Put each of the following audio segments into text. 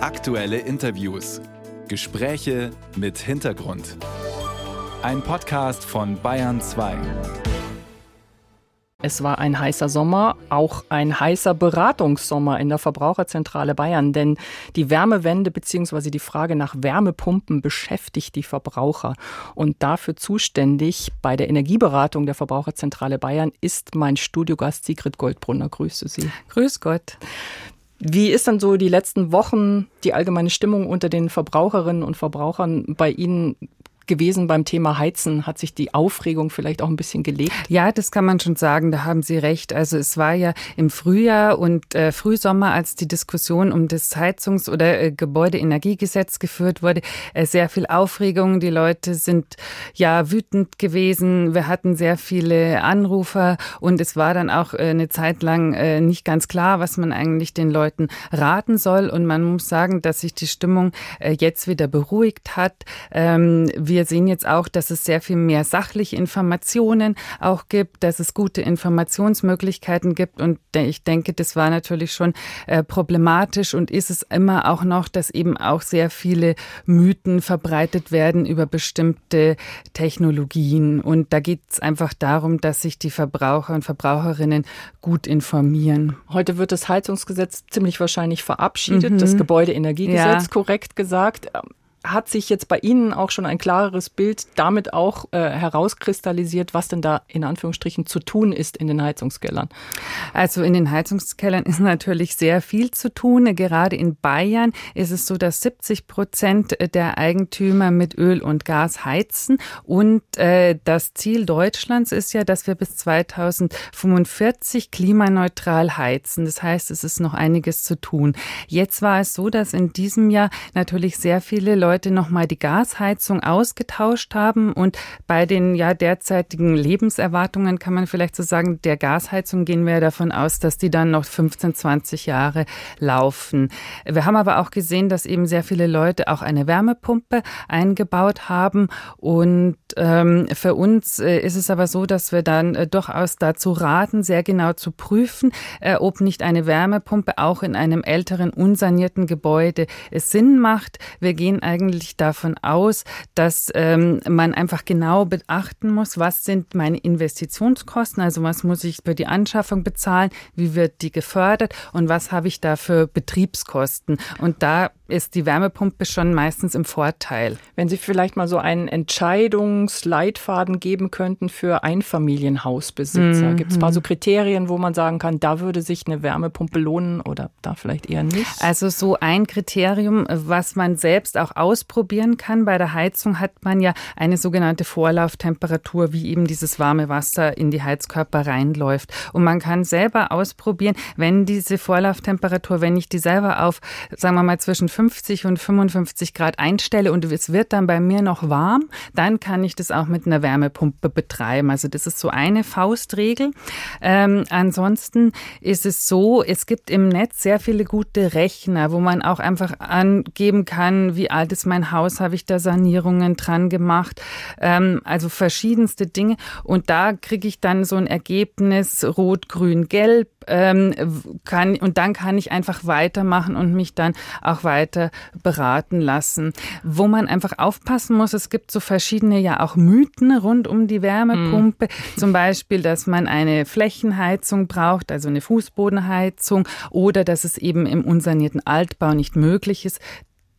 Aktuelle Interviews. Gespräche mit Hintergrund. Ein Podcast von Bayern 2. Es war ein heißer Sommer, auch ein heißer Beratungssommer in der Verbraucherzentrale Bayern, denn die Wärmewende bzw. die Frage nach Wärmepumpen beschäftigt die Verbraucher. Und dafür zuständig bei der Energieberatung der Verbraucherzentrale Bayern ist mein Studiogast Sigrid Goldbrunner. Grüße Sie. Grüß Gott. Wie ist dann so die letzten Wochen die allgemeine Stimmung unter den Verbraucherinnen und Verbrauchern bei Ihnen gewesen beim Thema Heizen? Hat sich die Aufregung vielleicht auch ein bisschen gelegt? Ja, das kann man schon sagen, da haben Sie recht. Also es war ja im Frühjahr und äh, Frühsommer, als die Diskussion um das Heizungs- oder äh, Gebäudeenergiegesetz geführt wurde, äh, sehr viel Aufregung. Die Leute sind ja wütend gewesen. Wir hatten sehr viele Anrufer und es war dann auch äh, eine Zeit lang äh, nicht ganz klar, was man eigentlich den Leuten raten soll. Und man muss sagen, dass sich die Stimmung äh, jetzt wieder beruhigt hat. Ähm, wir wir sehen jetzt auch, dass es sehr viel mehr sachliche Informationen auch gibt, dass es gute Informationsmöglichkeiten gibt. Und ich denke, das war natürlich schon äh, problematisch und ist es immer auch noch, dass eben auch sehr viele Mythen verbreitet werden über bestimmte Technologien. Und da geht es einfach darum, dass sich die Verbraucher und Verbraucherinnen gut informieren. Heute wird das Heizungsgesetz ziemlich wahrscheinlich verabschiedet, mhm. das Gebäudeenergiegesetz ja. korrekt gesagt hat sich jetzt bei Ihnen auch schon ein klareres Bild damit auch äh, herauskristallisiert, was denn da in Anführungsstrichen zu tun ist in den Heizungskellern? Also in den Heizungskellern ist natürlich sehr viel zu tun. Gerade in Bayern ist es so, dass 70 Prozent der Eigentümer mit Öl und Gas heizen. Und äh, das Ziel Deutschlands ist ja, dass wir bis 2045 klimaneutral heizen. Das heißt, es ist noch einiges zu tun. Jetzt war es so, dass in diesem Jahr natürlich sehr viele Leute Leute nochmal die Gasheizung ausgetauscht haben. Und bei den ja derzeitigen Lebenserwartungen kann man vielleicht so sagen, der Gasheizung gehen wir davon aus, dass die dann noch 15, 20 Jahre laufen. Wir haben aber auch gesehen, dass eben sehr viele Leute auch eine Wärmepumpe eingebaut haben. Und ähm, für uns äh, ist es aber so, dass wir dann äh, durchaus dazu raten, sehr genau zu prüfen, äh, ob nicht eine Wärmepumpe auch in einem älteren, unsanierten Gebäude Sinn macht. Wir gehen eigentlich eigentlich davon aus, dass ähm, man einfach genau beachten muss, was sind meine Investitionskosten, also was muss ich für die Anschaffung bezahlen, wie wird die gefördert und was habe ich da für Betriebskosten. Und da ist die Wärmepumpe schon meistens im Vorteil. Wenn Sie vielleicht mal so einen Entscheidungsleitfaden geben könnten für Einfamilienhausbesitzer, mhm. gibt es paar so Kriterien, wo man sagen kann, da würde sich eine Wärmepumpe lohnen oder da vielleicht eher nicht? Also so ein Kriterium, was man selbst auch ausprobieren kann. Bei der Heizung hat man ja eine sogenannte Vorlauftemperatur, wie eben dieses warme Wasser in die Heizkörper reinläuft. Und man kann selber ausprobieren, wenn diese Vorlauftemperatur, wenn ich die selber auf, sagen wir mal, zwischen 50 und 55 Grad einstelle und es wird dann bei mir noch warm, dann kann ich das auch mit einer Wärmepumpe betreiben. Also das ist so eine Faustregel. Ähm, ansonsten ist es so, es gibt im Netz sehr viele gute Rechner, wo man auch einfach angeben kann, wie alt ist mein Haus, habe ich da Sanierungen dran gemacht, ähm, also verschiedenste Dinge. Und da kriege ich dann so ein Ergebnis rot, grün, gelb ähm, kann, und dann kann ich einfach weitermachen und mich dann auch weiter beraten lassen. Wo man einfach aufpassen muss, es gibt so verschiedene ja auch Mythen rund um die Wärmepumpe. Mhm. Zum Beispiel, dass man eine Flächenheizung braucht, also eine Fußbodenheizung oder dass es eben im unsanierten Altbau nicht möglich ist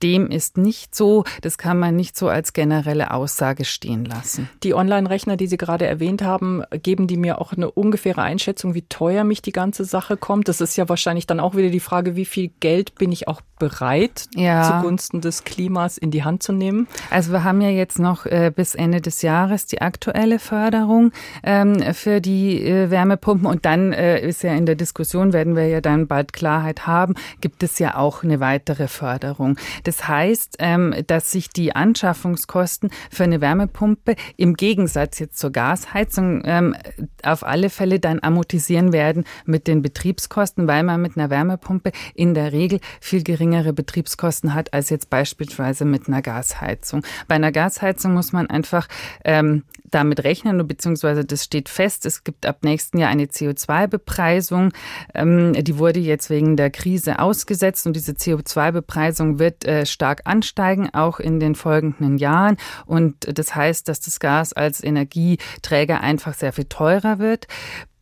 dem ist nicht so. Das kann man nicht so als generelle Aussage stehen lassen. Die Online-Rechner, die Sie gerade erwähnt haben, geben die mir auch eine ungefähre Einschätzung, wie teuer mich die ganze Sache kommt. Das ist ja wahrscheinlich dann auch wieder die Frage, wie viel Geld bin ich auch bereit, ja. zugunsten des Klimas in die Hand zu nehmen? Also wir haben ja jetzt noch äh, bis Ende des Jahres die aktuelle Förderung ähm, für die äh, Wärmepumpen und dann äh, ist ja in der Diskussion, werden wir ja dann bald Klarheit haben, gibt es ja auch eine weitere Förderung. Das heißt, ähm, dass sich die Anschaffungskosten für eine Wärmepumpe im Gegensatz jetzt zur Gasheizung ähm, auf alle Fälle dann amortisieren werden mit den Betriebskosten, weil man mit einer Wärmepumpe in der Regel viel geringer geringere Betriebskosten hat als jetzt beispielsweise mit einer Gasheizung. Bei einer Gasheizung muss man einfach ähm, damit rechnen, beziehungsweise das steht fest. Es gibt ab nächsten Jahr eine CO2-Bepreisung. Ähm, die wurde jetzt wegen der Krise ausgesetzt und diese CO2-Bepreisung wird äh, stark ansteigen, auch in den folgenden Jahren. Und das heißt, dass das Gas als Energieträger einfach sehr viel teurer wird.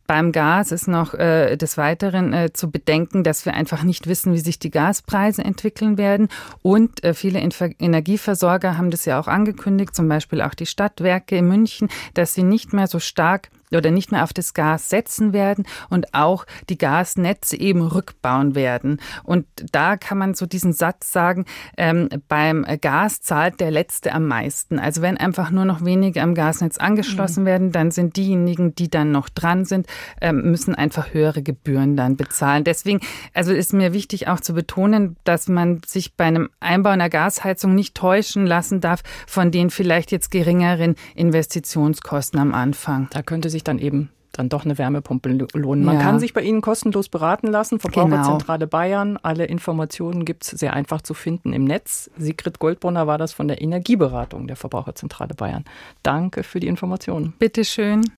Beim Gas ist noch äh, des Weiteren äh, zu bedenken, dass wir einfach nicht wissen, wie sich die Gaspreise entwickeln werden. Und äh, viele Infer Energieversorger haben das ja auch angekündigt, zum Beispiel auch die Stadtwerke in München, dass sie nicht mehr so stark oder nicht mehr auf das Gas setzen werden und auch die Gasnetze eben rückbauen werden. Und da kann man so diesen Satz sagen, ähm, beim Gas zahlt der Letzte am meisten. Also wenn einfach nur noch wenige am Gasnetz angeschlossen mhm. werden, dann sind diejenigen, die dann noch dran sind, ähm, müssen einfach höhere Gebühren dann bezahlen. Deswegen, also ist mir wichtig auch zu betonen, dass man sich bei einem Einbau einer Gasheizung nicht täuschen lassen darf von den vielleicht jetzt geringeren Investitionskosten am Anfang. Da könnte sich sich dann eben dann doch eine Wärmepumpe lohnen. Man ja. kann sich bei Ihnen kostenlos beraten lassen. Verbraucherzentrale genau. Bayern. Alle Informationen gibt es sehr einfach zu finden im Netz. Sigrid Goldbrunner war das von der Energieberatung der Verbraucherzentrale Bayern. Danke für die Informationen. Bitteschön.